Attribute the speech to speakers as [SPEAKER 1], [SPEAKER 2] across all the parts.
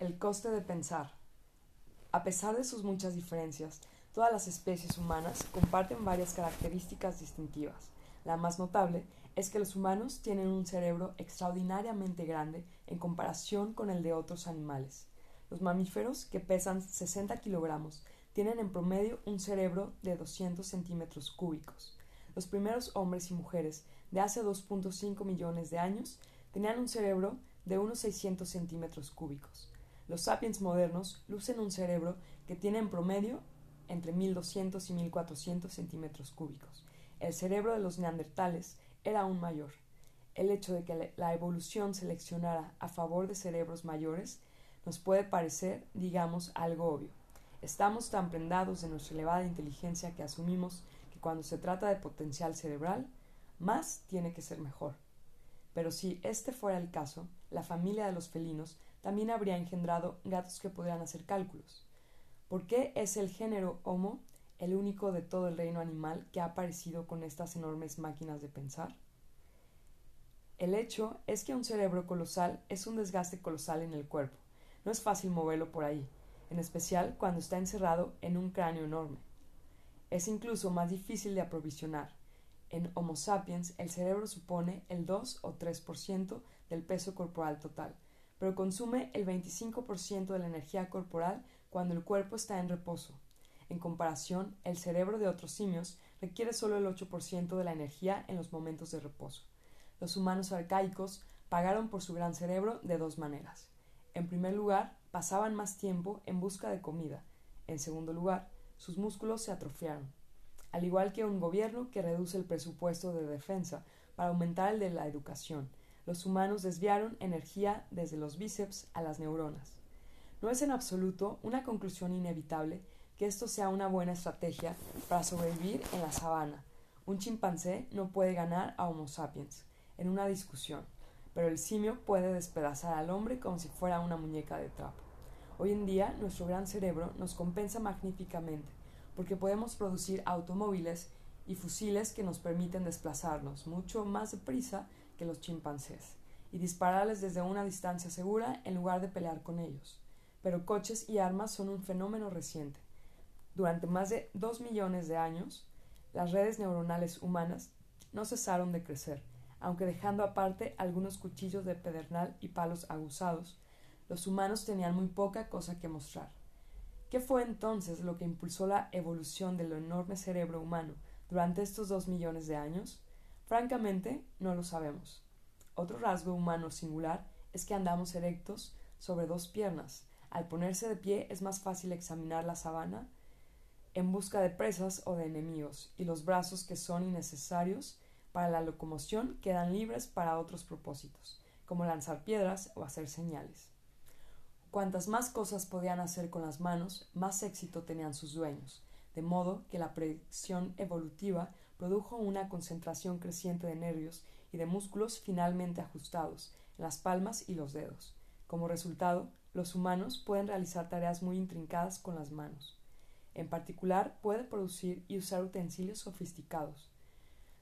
[SPEAKER 1] El coste de pensar. A pesar de sus muchas diferencias, todas las especies humanas comparten varias características distintivas. La más notable es que los humanos tienen un cerebro extraordinariamente grande en comparación con el de otros animales. Los mamíferos, que pesan 60 kilogramos, tienen en promedio un cerebro de 200 centímetros cúbicos. Los primeros hombres y mujeres de hace 2.5 millones de años tenían un cerebro de unos 600 centímetros cúbicos. Los sapiens modernos lucen un cerebro que tiene en promedio entre 1200 y 1400 centímetros cúbicos. El cerebro de los neandertales era aún mayor. El hecho de que la evolución seleccionara a favor de cerebros mayores nos puede parecer, digamos, algo obvio. Estamos tan prendados de nuestra elevada inteligencia que asumimos que cuando se trata de potencial cerebral, más tiene que ser mejor. Pero si este fuera el caso, la familia de los felinos también habría engendrado gatos que podrían hacer cálculos. ¿Por qué es el género Homo el único de todo el reino animal que ha aparecido con estas enormes máquinas de pensar? El hecho es que un cerebro colosal es un desgaste colosal en el cuerpo. No es fácil moverlo por ahí, en especial cuando está encerrado en un cráneo enorme. Es incluso más difícil de aprovisionar. En Homo sapiens el cerebro supone el 2 o 3% del peso corporal total, pero consume el 25% de la energía corporal cuando el cuerpo está en reposo. En comparación, el cerebro de otros simios requiere solo el 8% de la energía en los momentos de reposo. Los humanos arcaicos pagaron por su gran cerebro de dos maneras. En primer lugar, pasaban más tiempo en busca de comida. En segundo lugar, sus músculos se atrofiaron. Al igual que un gobierno que reduce el presupuesto de defensa para aumentar el de la educación, los humanos desviaron energía desde los bíceps a las neuronas. No es en absoluto una conclusión inevitable que esto sea una buena estrategia para sobrevivir en la sabana. Un chimpancé no puede ganar a Homo sapiens en una discusión, pero el simio puede despedazar al hombre como si fuera una muñeca de trapo. Hoy en día nuestro gran cerebro nos compensa magníficamente porque podemos producir automóviles y fusiles que nos permiten desplazarnos mucho más deprisa que los chimpancés y dispararles desde una distancia segura en lugar de pelear con ellos. Pero coches y armas son un fenómeno reciente. Durante más de dos millones de años, las redes neuronales humanas no cesaron de crecer, aunque dejando aparte algunos cuchillos de pedernal y palos aguzados, los humanos tenían muy poca cosa que mostrar. ¿Qué fue entonces lo que impulsó la evolución del enorme cerebro humano durante estos dos millones de años? Francamente, no lo sabemos. Otro rasgo humano singular es que andamos erectos sobre dos piernas. Al ponerse de pie es más fácil examinar la sabana en busca de presas o de enemigos, y los brazos que son innecesarios para la locomoción quedan libres para otros propósitos, como lanzar piedras o hacer señales. Cuantas más cosas podían hacer con las manos, más éxito tenían sus dueños, de modo que la predicción evolutiva produjo una concentración creciente de nervios y de músculos finalmente ajustados en las palmas y los dedos. Como resultado, los humanos pueden realizar tareas muy intrincadas con las manos. En particular, puede producir y usar utensilios sofisticados.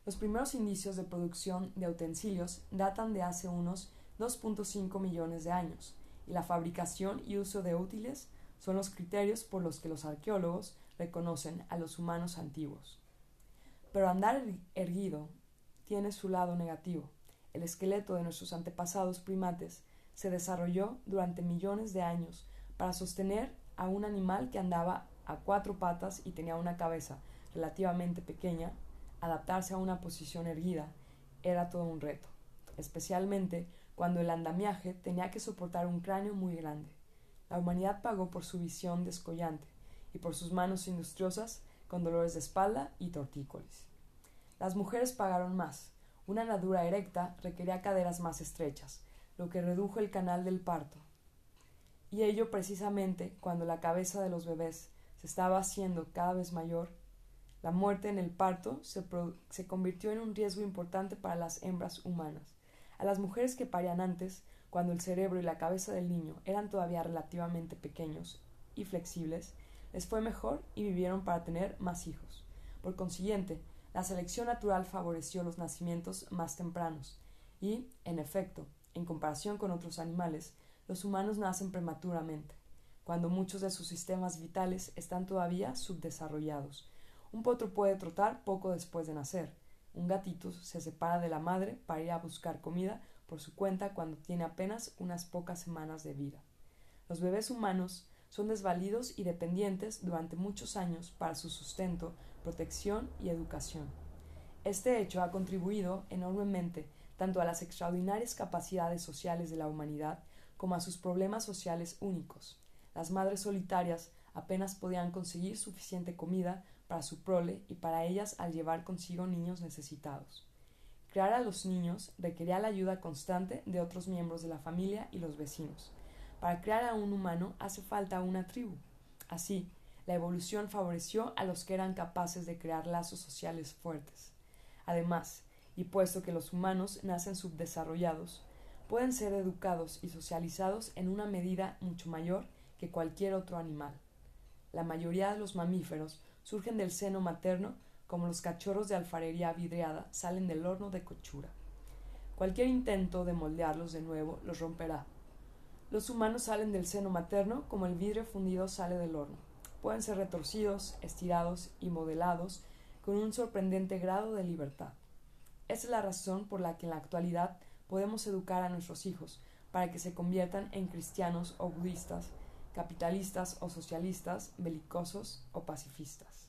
[SPEAKER 1] Los primeros indicios de producción de utensilios datan de hace unos 2.5 millones de años, y la fabricación y uso de útiles son los criterios por los que los arqueólogos reconocen a los humanos antiguos. Pero andar erguido tiene su lado negativo. El esqueleto de nuestros antepasados primates se desarrolló durante millones de años para sostener a un animal que andaba a cuatro patas y tenía una cabeza relativamente pequeña, adaptarse a una posición erguida era todo un reto, especialmente cuando el andamiaje tenía que soportar un cráneo muy grande. La humanidad pagó por su visión descollante y por sus manos industriosas con dolores de espalda y tortícolis. Las mujeres pagaron más. Una nadura erecta requería caderas más estrechas, lo que redujo el canal del parto. Y ello precisamente cuando la cabeza de los bebés se estaba haciendo cada vez mayor, la muerte en el parto se, se convirtió en un riesgo importante para las hembras humanas. A las mujeres que parían antes, cuando el cerebro y la cabeza del niño eran todavía relativamente pequeños y flexibles, les fue mejor y vivieron para tener más hijos. Por consiguiente, la selección natural favoreció los nacimientos más tempranos y, en efecto, en comparación con otros animales, los humanos nacen prematuramente, cuando muchos de sus sistemas vitales están todavía subdesarrollados. Un potro puede trotar poco después de nacer. Un gatito se separa de la madre para ir a buscar comida por su cuenta cuando tiene apenas unas pocas semanas de vida. Los bebés humanos son desvalidos y dependientes durante muchos años para su sustento, protección y educación. Este hecho ha contribuido enormemente tanto a las extraordinarias capacidades sociales de la humanidad como a sus problemas sociales únicos. Las madres solitarias apenas podían conseguir suficiente comida para su prole y para ellas al llevar consigo niños necesitados. Crear a los niños requería la ayuda constante de otros miembros de la familia y los vecinos. Para crear a un humano hace falta una tribu. Así, la evolución favoreció a los que eran capaces de crear lazos sociales fuertes. Además, y puesto que los humanos nacen subdesarrollados, pueden ser educados y socializados en una medida mucho mayor que cualquier otro animal. La mayoría de los mamíferos surgen del seno materno como los cachorros de alfarería vidriada salen del horno de cochura. Cualquier intento de moldearlos de nuevo los romperá. Los humanos salen del seno materno como el vidrio fundido sale del horno. Pueden ser retorcidos, estirados y modelados con un sorprendente grado de libertad. Esa es la razón por la que en la actualidad podemos educar a nuestros hijos para que se conviertan en cristianos o budistas, capitalistas o socialistas, belicosos o pacifistas.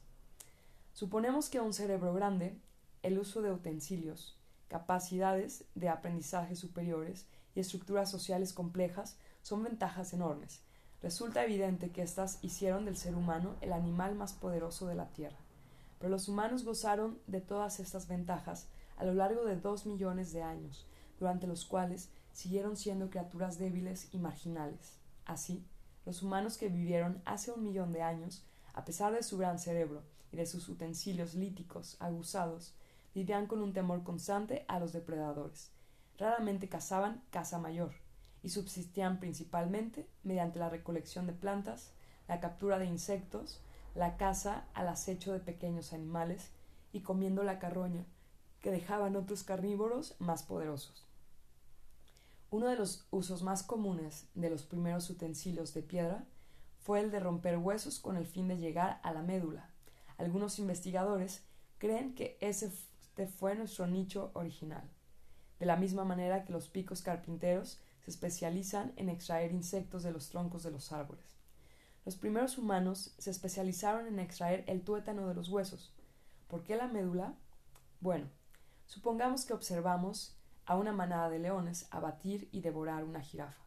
[SPEAKER 1] Suponemos que un cerebro grande, el uso de utensilios, capacidades de aprendizaje superiores y estructuras sociales complejas son ventajas enormes. Resulta evidente que éstas hicieron del ser humano el animal más poderoso de la Tierra. Pero los humanos gozaron de todas estas ventajas a lo largo de dos millones de años, durante los cuales siguieron siendo criaturas débiles y marginales. Así, los humanos que vivieron hace un millón de años, a pesar de su gran cerebro y de sus utensilios líticos aguzados, vivían con un temor constante a los depredadores. Raramente cazaban caza mayor, y subsistían principalmente mediante la recolección de plantas, la captura de insectos, la caza al acecho de pequeños animales y comiendo la carroña que dejaban otros carnívoros más poderosos. Uno de los usos más comunes de los primeros utensilios de piedra fue el de romper huesos con el fin de llegar a la médula. Algunos investigadores creen que ese fue nuestro nicho original. De la misma manera que los picos carpinteros se especializan en extraer insectos de los troncos de los árboles. Los primeros humanos se especializaron en extraer el tuétano de los huesos. ¿Por qué la médula? Bueno, supongamos que observamos a una manada de leones abatir y devorar una jirafa.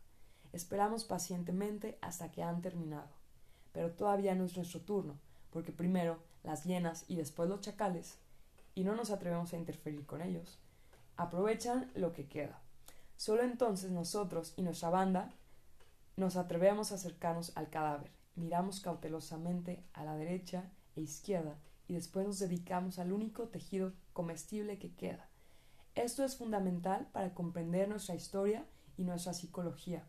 [SPEAKER 1] Esperamos pacientemente hasta que han terminado. Pero todavía no es nuestro turno, porque primero las hienas y después los chacales, y no nos atrevemos a interferir con ellos, aprovechan lo que queda. Solo entonces nosotros y nuestra banda nos atrevemos a acercarnos al cadáver, miramos cautelosamente a la derecha e izquierda y después nos dedicamos al único tejido comestible que queda. Esto es fundamental para comprender nuestra historia y nuestra psicología.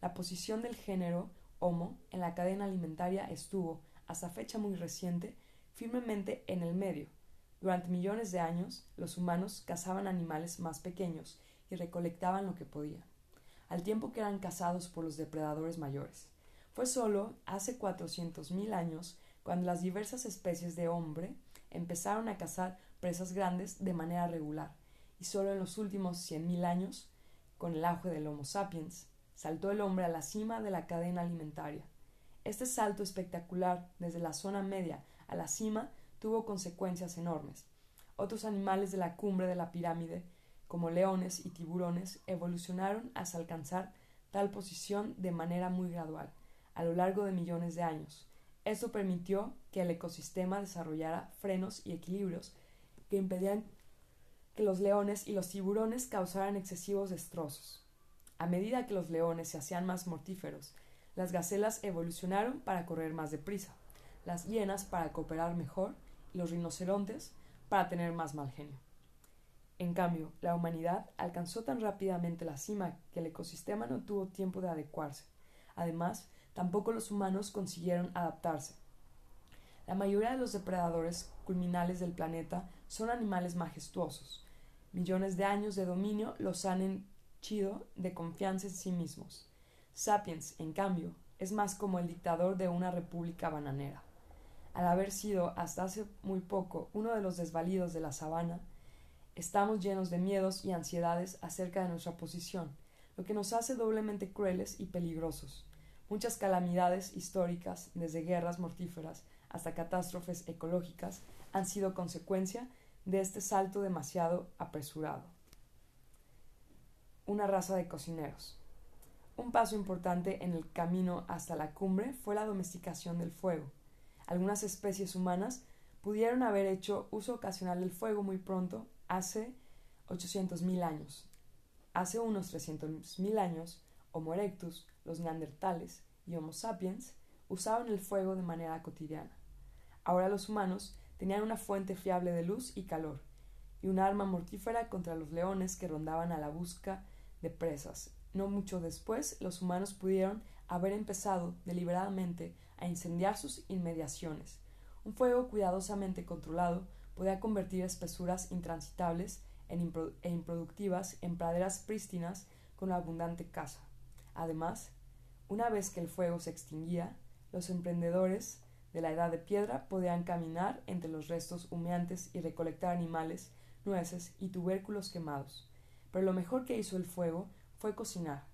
[SPEAKER 1] La posición del género Homo en la cadena alimentaria estuvo, hasta fecha muy reciente, firmemente en el medio. Durante millones de años, los humanos cazaban animales más pequeños recolectaban lo que podían, al tiempo que eran cazados por los depredadores mayores. Fue solo hace mil años cuando las diversas especies de hombre empezaron a cazar presas grandes de manera regular, y solo en los últimos mil años, con el auge del Homo sapiens, saltó el hombre a la cima de la cadena alimentaria. Este salto espectacular desde la zona media a la cima tuvo consecuencias enormes. Otros animales de la cumbre de la pirámide como leones y tiburones, evolucionaron hasta alcanzar tal posición de manera muy gradual, a lo largo de millones de años. Esto permitió que el ecosistema desarrollara frenos y equilibrios que impedían que los leones y los tiburones causaran excesivos destrozos. A medida que los leones se hacían más mortíferos, las gacelas evolucionaron para correr más deprisa, las hienas para cooperar mejor y los rinocerontes para tener más mal genio. En cambio, la humanidad alcanzó tan rápidamente la cima que el ecosistema no tuvo tiempo de adecuarse. Además, tampoco los humanos consiguieron adaptarse. La mayoría de los depredadores culminales del planeta son animales majestuosos. Millones de años de dominio los han henchido de confianza en sí mismos. Sapiens, en cambio, es más como el dictador de una república bananera. Al haber sido hasta hace muy poco uno de los desvalidos de la sabana, estamos llenos de miedos y ansiedades acerca de nuestra posición, lo que nos hace doblemente crueles y peligrosos. Muchas calamidades históricas, desde guerras mortíferas hasta catástrofes ecológicas, han sido consecuencia de este salto demasiado apresurado. Una raza de cocineros. Un paso importante en el camino hasta la cumbre fue la domesticación del fuego. Algunas especies humanas pudieron haber hecho uso ocasional del fuego muy pronto, hace 800.000 años. Hace unos 300.000 años, Homo erectus, los neandertales y Homo sapiens usaban el fuego de manera cotidiana. Ahora los humanos tenían una fuente fiable de luz y calor, y un arma mortífera contra los leones que rondaban a la busca de presas. No mucho después, los humanos pudieron haber empezado deliberadamente a incendiar sus inmediaciones. Un fuego cuidadosamente controlado podía convertir espesuras intransitables e improductivas en praderas prístinas con abundante caza. Además, una vez que el fuego se extinguía, los emprendedores de la edad de piedra podían caminar entre los restos humeantes y recolectar animales, nueces y tubérculos quemados. Pero lo mejor que hizo el fuego fue cocinar,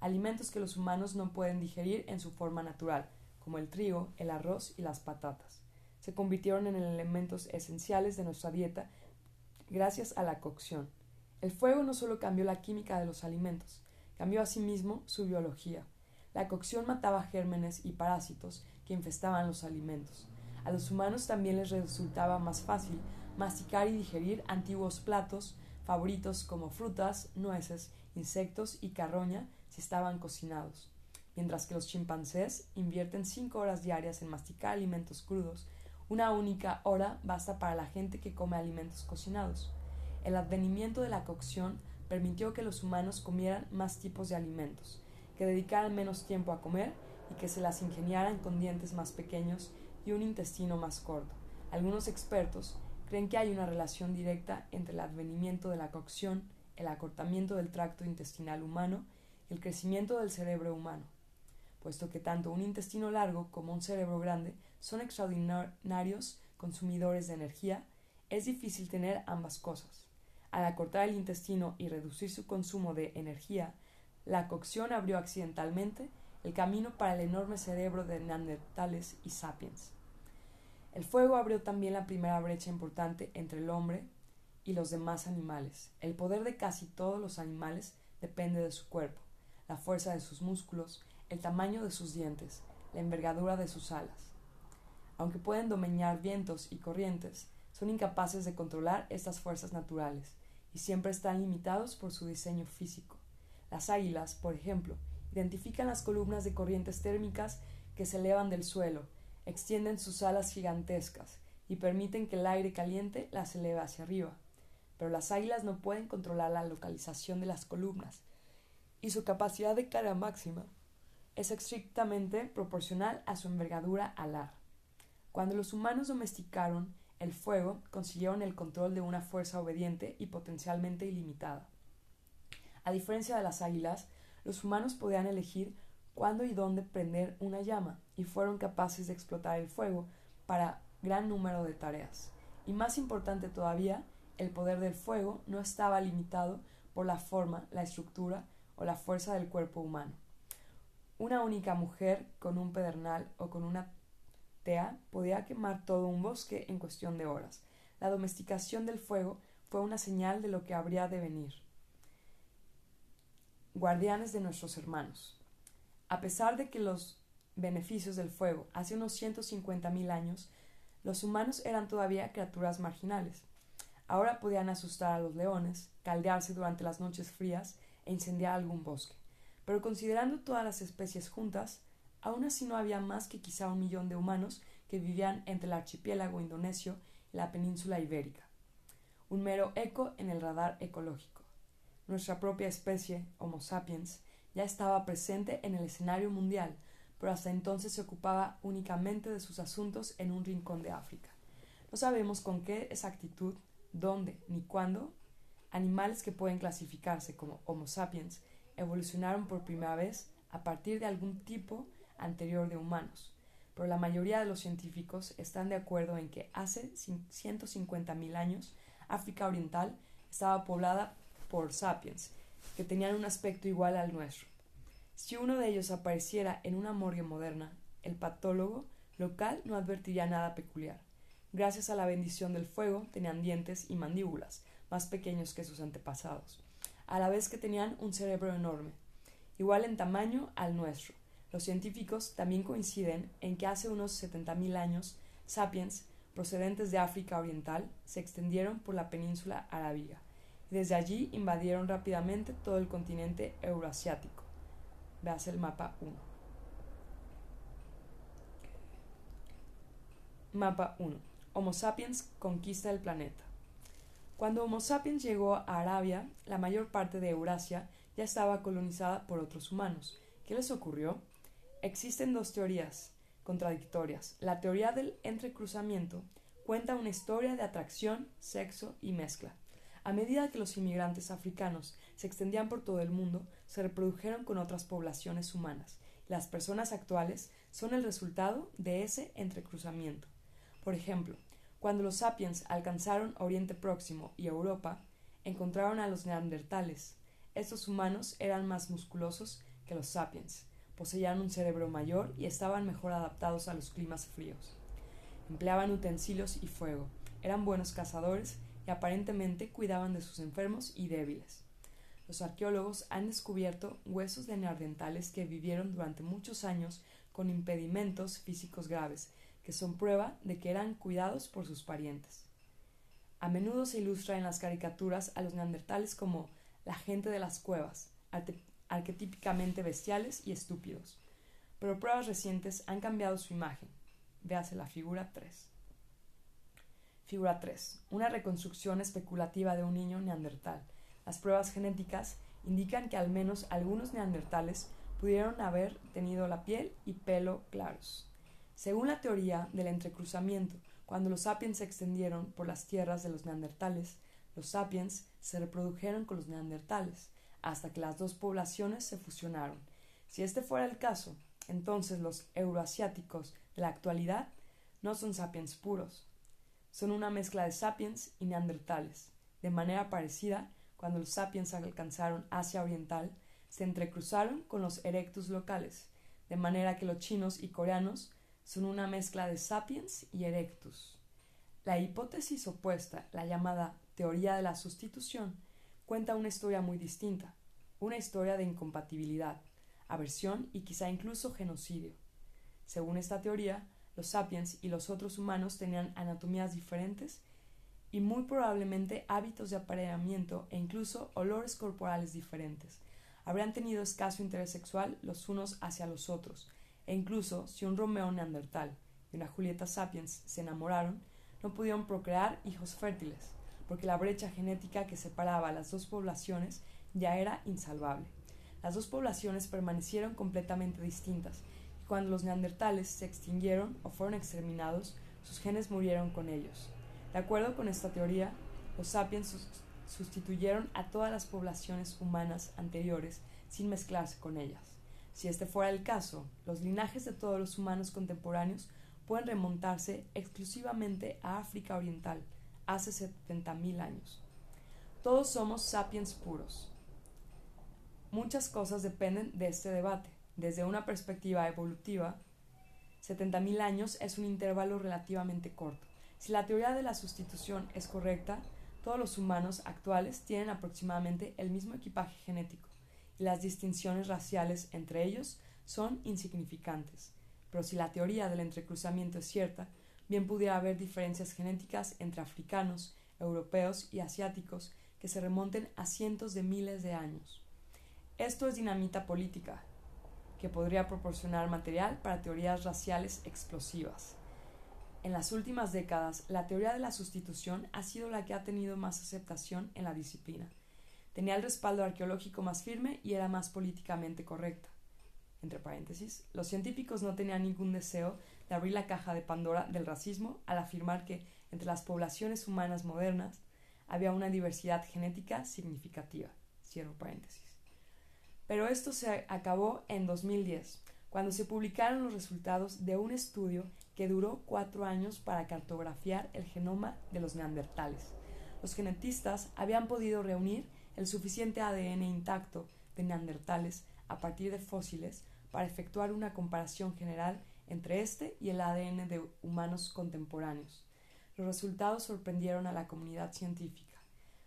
[SPEAKER 1] alimentos que los humanos no pueden digerir en su forma natural, como el trigo, el arroz y las patatas. Se convirtieron en elementos esenciales de nuestra dieta gracias a la cocción. El fuego no solo cambió la química de los alimentos, cambió asimismo su biología. La cocción mataba gérmenes y parásitos que infestaban los alimentos. A los humanos también les resultaba más fácil masticar y digerir antiguos platos favoritos como frutas, nueces, insectos y carroña si estaban cocinados, mientras que los chimpancés invierten cinco horas diarias en masticar alimentos crudos, una única hora basta para la gente que come alimentos cocinados. El advenimiento de la cocción permitió que los humanos comieran más tipos de alimentos, que dedicaran menos tiempo a comer y que se las ingeniaran con dientes más pequeños y un intestino más corto. Algunos expertos creen que hay una relación directa entre el advenimiento de la cocción, el acortamiento del tracto intestinal humano y el crecimiento del cerebro humano, puesto que tanto un intestino largo como un cerebro grande son extraordinarios consumidores de energía, es difícil tener ambas cosas. Al acortar el intestino y reducir su consumo de energía, la cocción abrió accidentalmente el camino para el enorme cerebro de neandertales y sapiens. El fuego abrió también la primera brecha importante entre el hombre y los demás animales. El poder de casi todos los animales depende de su cuerpo, la fuerza de sus músculos, el tamaño de sus dientes, la envergadura de sus alas. Aunque pueden domeñar vientos y corrientes, son incapaces de controlar estas fuerzas naturales y siempre están limitados por su diseño físico. Las águilas, por ejemplo, identifican las columnas de corrientes térmicas que se elevan del suelo, extienden sus alas gigantescas y permiten que el aire caliente las eleve hacia arriba. Pero las águilas no pueden controlar la localización de las columnas, y su capacidad de carga máxima es estrictamente proporcional a su envergadura alar. Cuando los humanos domesticaron el fuego, consiguieron el control de una fuerza obediente y potencialmente ilimitada. A diferencia de las águilas, los humanos podían elegir cuándo y dónde prender una llama y fueron capaces de explotar el fuego para gran número de tareas. Y más importante todavía, el poder del fuego no estaba limitado por la forma, la estructura o la fuerza del cuerpo humano. Una única mujer con un pedernal o con una tea podía quemar todo un bosque en cuestión de horas. La domesticación del fuego fue una señal de lo que habría de venir guardianes de nuestros hermanos. A pesar de que los beneficios del fuego hace unos 150.000 años, los humanos eran todavía criaturas marginales. Ahora podían asustar a los leones, caldearse durante las noches frías e incendiar algún bosque. Pero considerando todas las especies juntas, aún así no había más que quizá un millón de humanos que vivían entre el archipiélago indonesio y la península ibérica. Un mero eco en el radar ecológico. Nuestra propia especie, Homo sapiens, ya estaba presente en el escenario mundial, pero hasta entonces se ocupaba únicamente de sus asuntos en un rincón de África. No sabemos con qué exactitud, dónde ni cuándo animales que pueden clasificarse como Homo sapiens evolucionaron por primera vez a partir de algún tipo anterior de humanos, pero la mayoría de los científicos están de acuerdo en que hace 150.000 años África Oriental estaba poblada por sapiens, que tenían un aspecto igual al nuestro. Si uno de ellos apareciera en una morgue moderna, el patólogo local no advertiría nada peculiar. Gracias a la bendición del fuego, tenían dientes y mandíbulas, más pequeños que sus antepasados, a la vez que tenían un cerebro enorme, igual en tamaño al nuestro. Los científicos también coinciden en que hace unos 70.000 años, sapiens, procedentes de África Oriental, se extendieron por la península arábiga y desde allí invadieron rápidamente todo el continente euroasiático. Veas el mapa 1. Mapa 1. Homo sapiens conquista el planeta. Cuando Homo sapiens llegó a Arabia, la mayor parte de Eurasia ya estaba colonizada por otros humanos. ¿Qué les ocurrió? Existen dos teorías contradictorias. La teoría del entrecruzamiento cuenta una historia de atracción, sexo y mezcla. A medida que los inmigrantes africanos se extendían por todo el mundo, se reprodujeron con otras poblaciones humanas. Las personas actuales son el resultado de ese entrecruzamiento. Por ejemplo, cuando los sapiens alcanzaron Oriente Próximo y Europa, encontraron a los neandertales. Estos humanos eran más musculosos que los sapiens, poseían un cerebro mayor y estaban mejor adaptados a los climas fríos. Empleaban utensilios y fuego, eran buenos cazadores y aparentemente cuidaban de sus enfermos y débiles. Los arqueólogos han descubierto huesos de neandertales que vivieron durante muchos años con impedimentos físicos graves, que son prueba de que eran cuidados por sus parientes. A menudo se ilustra en las caricaturas a los neandertales como la gente de las cuevas, arquetípicamente bestiales y estúpidos, pero pruebas recientes han cambiado su imagen. Véase la figura 3. Figura 3. Una reconstrucción especulativa de un niño neandertal. Las pruebas genéticas indican que al menos algunos neandertales pudieron haber tenido la piel y pelo claros. Según la teoría del entrecruzamiento, cuando los sapiens se extendieron por las tierras de los neandertales, los sapiens se reprodujeron con los neandertales, hasta que las dos poblaciones se fusionaron. Si este fuera el caso, entonces los euroasiáticos de la actualidad no son sapiens puros, son una mezcla de sapiens y neandertales. De manera parecida, cuando los sapiens alcanzaron Asia Oriental, se entrecruzaron con los erectus locales, de manera que los chinos y coreanos son una mezcla de sapiens y erectus. La hipótesis opuesta, la llamada teoría de la sustitución, cuenta una historia muy distinta, una historia de incompatibilidad, aversión y quizá incluso genocidio. Según esta teoría, los sapiens y los otros humanos tenían anatomías diferentes y muy probablemente hábitos de apareamiento e incluso olores corporales diferentes. Habrían tenido escaso interés sexual los unos hacia los otros, e incluso si un Romeo neandertal y una Julieta sapiens se enamoraron, no pudieron procrear hijos fértiles, porque la brecha genética que separaba a las dos poblaciones ya era insalvable. Las dos poblaciones permanecieron completamente distintas, y cuando los neandertales se extinguieron o fueron exterminados, sus genes murieron con ellos. De acuerdo con esta teoría, los sapiens sustituyeron a todas las poblaciones humanas anteriores sin mezclarse con ellas. Si este fuera el caso, los linajes de todos los humanos contemporáneos pueden remontarse exclusivamente a África Oriental, hace 70.000 años. Todos somos sapiens puros. Muchas cosas dependen de este debate. Desde una perspectiva evolutiva, 70.000 años es un intervalo relativamente corto. Si la teoría de la sustitución es correcta, todos los humanos actuales tienen aproximadamente el mismo equipaje genético las distinciones raciales entre ellos son insignificantes. Pero si la teoría del entrecruzamiento es cierta, bien pudiera haber diferencias genéticas entre africanos, europeos y asiáticos que se remonten a cientos de miles de años. Esto es dinamita política, que podría proporcionar material para teorías raciales explosivas. En las últimas décadas, la teoría de la sustitución ha sido la que ha tenido más aceptación en la disciplina. Tenía el respaldo arqueológico más firme y era más políticamente correcta. Entre paréntesis, los científicos no tenían ningún deseo de abrir la caja de Pandora del racismo al afirmar que entre las poblaciones humanas modernas había una diversidad genética significativa. Cierro paréntesis. Pero esto se acabó en 2010, cuando se publicaron los resultados de un estudio que duró cuatro años para cartografiar el genoma de los neandertales. Los genetistas habían podido reunir el suficiente ADN intacto de neandertales a partir de fósiles para efectuar una comparación general entre este y el ADN de humanos contemporáneos. Los resultados sorprendieron a la comunidad científica.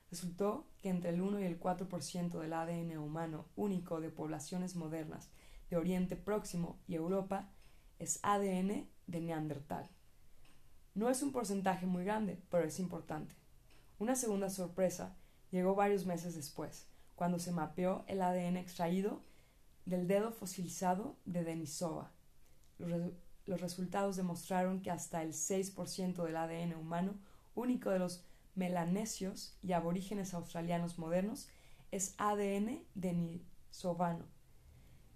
[SPEAKER 1] Resultó que entre el 1 y el 4% del ADN humano único de poblaciones modernas de Oriente Próximo y Europa es ADN de Neandertal. No es un porcentaje muy grande, pero es importante. Una segunda sorpresa llegó varios meses después, cuando se mapeó el ADN extraído del dedo fosilizado de Denisova. Los, los resultados demostraron que hasta el 6% del ADN humano único de los melanesios y aborígenes australianos modernos es ADN denisovano.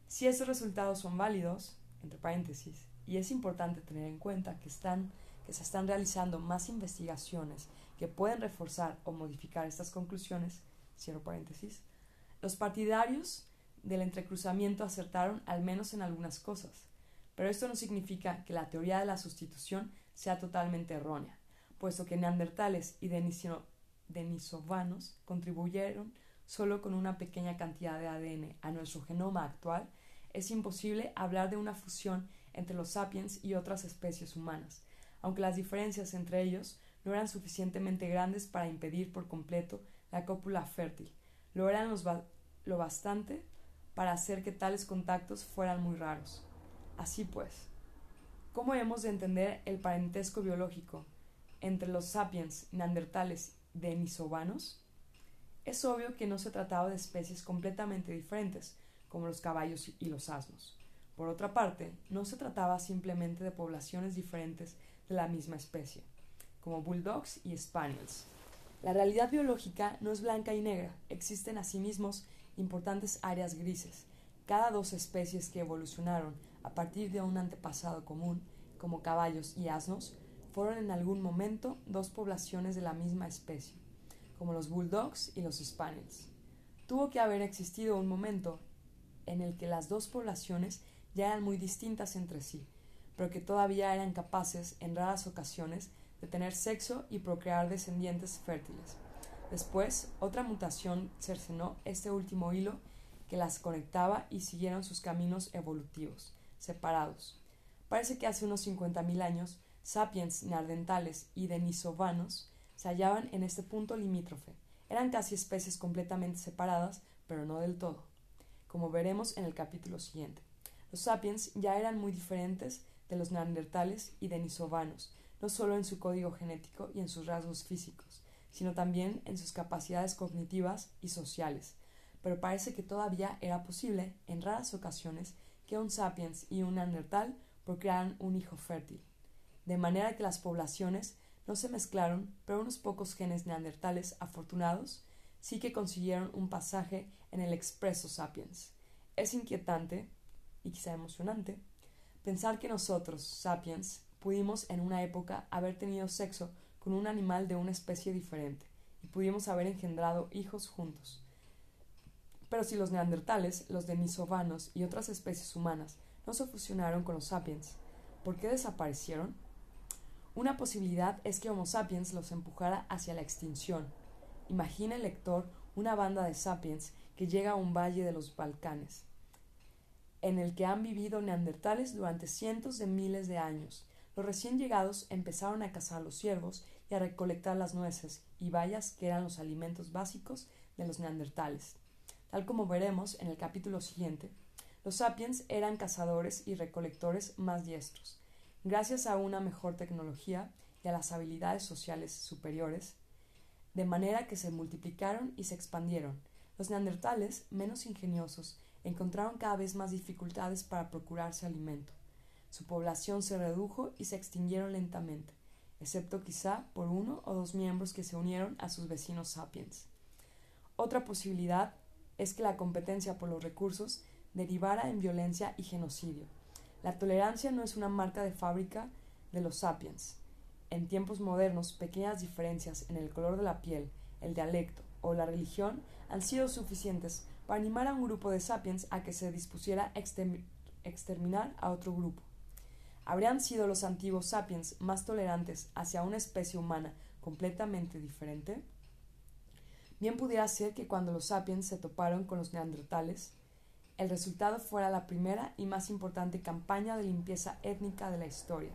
[SPEAKER 1] Si estos resultados son válidos, entre paréntesis, y es importante tener en cuenta que, están, que se están realizando más investigaciones que pueden reforzar o modificar estas conclusiones, cierro paréntesis, los partidarios del entrecruzamiento acertaron al menos en algunas cosas, pero esto no significa que la teoría de la sustitución sea totalmente errónea, puesto que neandertales y denisovanos contribuyeron solo con una pequeña cantidad de ADN a nuestro genoma actual, es imposible hablar de una fusión entre los sapiens y otras especies humanas, aunque las diferencias entre ellos no eran suficientemente grandes para impedir por completo la cópula fértil, lo eran lo bastante para hacer que tales contactos fueran muy raros. Así pues, ¿cómo hemos de entender el parentesco biológico entre los sapiens neandertales denisovanos? Es obvio que no se trataba de especies completamente diferentes, como los caballos y los asnos. Por otra parte, no se trataba simplemente de poblaciones diferentes de la misma especie, como bulldogs y spaniels. La realidad biológica no es blanca y negra, existen asimismo importantes áreas grises. Cada dos especies que evolucionaron a partir de un antepasado común, como caballos y asnos, fueron en algún momento dos poblaciones de la misma especie, como los bulldogs y los spaniels. Tuvo que haber existido un momento en el que las dos poblaciones ya eran muy distintas entre sí, pero que todavía eran capaces, en raras ocasiones, de tener sexo y procrear descendientes fértiles. Después, otra mutación cercenó este último hilo que las conectaba y siguieron sus caminos evolutivos, separados. Parece que hace unos 50.000 años, sapiens neandertales y denisovanos se hallaban en este punto limítrofe. Eran casi especies completamente separadas, pero no del todo como veremos en el capítulo siguiente. Los sapiens ya eran muy diferentes de los neandertales y denisovanos, no solo en su código genético y en sus rasgos físicos, sino también en sus capacidades cognitivas y sociales. Pero parece que todavía era posible, en raras ocasiones, que un sapiens y un neandertal procrearan un hijo fértil. De manera que las poblaciones no se mezclaron, pero unos pocos genes neandertales afortunados sí que consiguieron un pasaje en el expreso sapiens. Es inquietante, y quizá emocionante, pensar que nosotros, sapiens, pudimos en una época haber tenido sexo con un animal de una especie diferente, y pudimos haber engendrado hijos juntos. Pero si los neandertales, los denisovanos y otras especies humanas no se fusionaron con los sapiens, ¿por qué desaparecieron? Una posibilidad es que Homo sapiens los empujara hacia la extinción. Imagina el lector una banda de sapiens que llega a un valle de los Balcanes, en el que han vivido neandertales durante cientos de miles de años. Los recién llegados empezaron a cazar los ciervos y a recolectar las nueces y bayas que eran los alimentos básicos de los neandertales. Tal como veremos en el capítulo siguiente, los sapiens eran cazadores y recolectores más diestros. Gracias a una mejor tecnología y a las habilidades sociales superiores, de manera que se multiplicaron y se expandieron, los neandertales, menos ingeniosos, encontraron cada vez más dificultades para procurarse alimento. Su población se redujo y se extinguieron lentamente, excepto quizá por uno o dos miembros que se unieron a sus vecinos sapiens. Otra posibilidad es que la competencia por los recursos derivara en violencia y genocidio. La tolerancia no es una marca de fábrica de los sapiens. En tiempos modernos, pequeñas diferencias en el color de la piel, el dialecto o la religión han sido suficientes para animar a un grupo de sapiens a que se dispusiera a exterminar a otro grupo. ¿Habrían sido los antiguos sapiens más tolerantes hacia una especie humana completamente diferente? Bien pudiera ser que cuando los sapiens se toparon con los neandertales, el resultado fuera la primera y más importante campaña de limpieza étnica de la historia.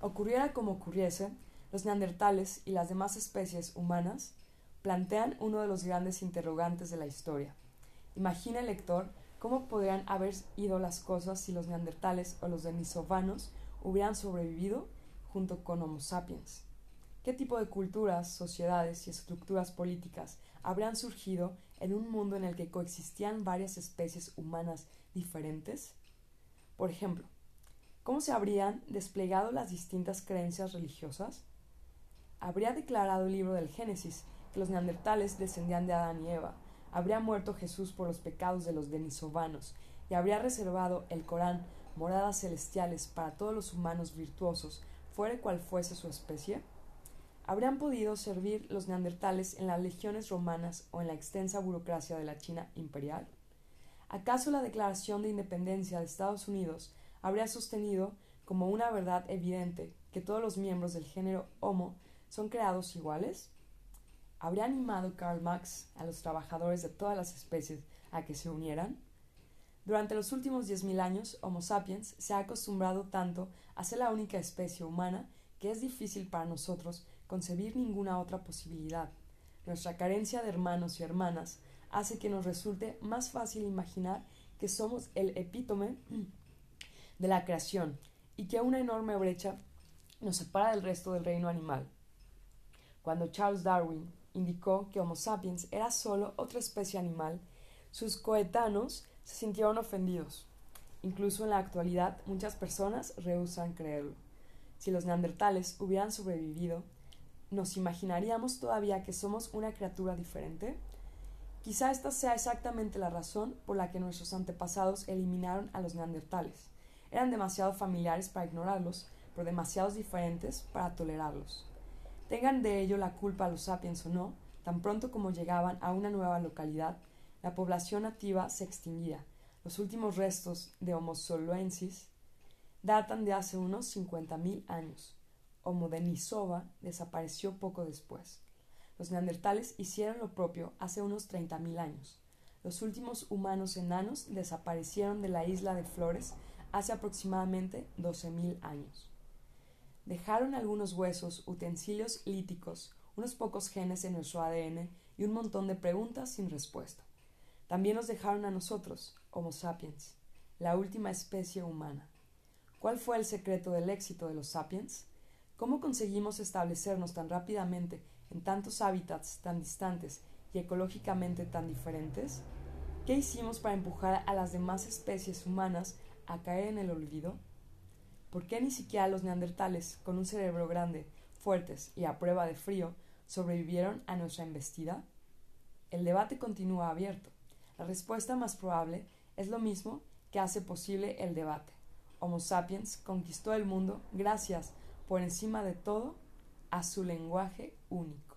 [SPEAKER 1] Ocurriera como ocurriese, los neandertales y las demás especies humanas plantean uno de los grandes interrogantes de la historia. Imagina el lector cómo podrían haber ido las cosas si los neandertales o los denisovanos hubieran sobrevivido junto con Homo sapiens. ¿Qué tipo de culturas, sociedades y estructuras políticas habrían surgido en un mundo en el que coexistían varias especies humanas diferentes? Por ejemplo, ¿cómo se habrían desplegado las distintas creencias religiosas? Habría declarado el libro del Génesis que los neandertales descendían de Adán y Eva, habría muerto Jesús por los pecados de los denisovanos, y habría reservado el Corán moradas celestiales para todos los humanos virtuosos, fuere cual fuese su especie? ¿Habrían podido servir los neandertales en las legiones romanas o en la extensa burocracia de la China imperial? ¿Acaso la Declaración de Independencia de Estados Unidos habría sostenido como una verdad evidente que todos los miembros del género Homo son creados iguales? ¿Habría animado Karl Marx a los trabajadores de todas las especies a que se unieran? Durante los últimos diez mil años, Homo sapiens se ha acostumbrado tanto a ser la única especie humana que es difícil para nosotros concebir ninguna otra posibilidad. Nuestra carencia de hermanos y hermanas hace que nos resulte más fácil imaginar que somos el epítome de la creación y que una enorme brecha nos separa del resto del reino animal. Cuando Charles Darwin indicó que Homo sapiens era solo otra especie animal, sus coetanos se sintieron ofendidos. Incluso en la actualidad muchas personas rehusan creerlo. Si los neandertales hubieran sobrevivido, ¿nos imaginaríamos todavía que somos una criatura diferente? Quizá esta sea exactamente la razón por la que nuestros antepasados eliminaron a los neandertales. Eran demasiado familiares para ignorarlos, pero demasiados diferentes para tolerarlos. Tengan de ello la culpa los sapiens o no, tan pronto como llegaban a una nueva localidad, la población nativa se extinguía. Los últimos restos de Homo soluensis datan de hace unos 50.000 años. Homo denisova desapareció poco después. Los neandertales hicieron lo propio hace unos 30.000 años. Los últimos humanos enanos desaparecieron de la isla de Flores hace aproximadamente 12.000 años. Dejaron algunos huesos, utensilios líticos, unos pocos genes en nuestro ADN y un montón de preguntas sin respuesta. También nos dejaron a nosotros, Homo sapiens, la última especie humana. ¿Cuál fue el secreto del éxito de los sapiens? ¿Cómo conseguimos establecernos tan rápidamente en tantos hábitats tan distantes y ecológicamente tan diferentes? ¿Qué hicimos para empujar a las demás especies humanas a caer en el olvido? ¿Por qué ni siquiera los neandertales, con un cerebro grande, fuertes y a prueba de frío, sobrevivieron a nuestra embestida? El debate continúa abierto. La respuesta más probable es lo mismo que hace posible el debate. Homo sapiens conquistó el mundo gracias, por encima de todo, a su lenguaje único.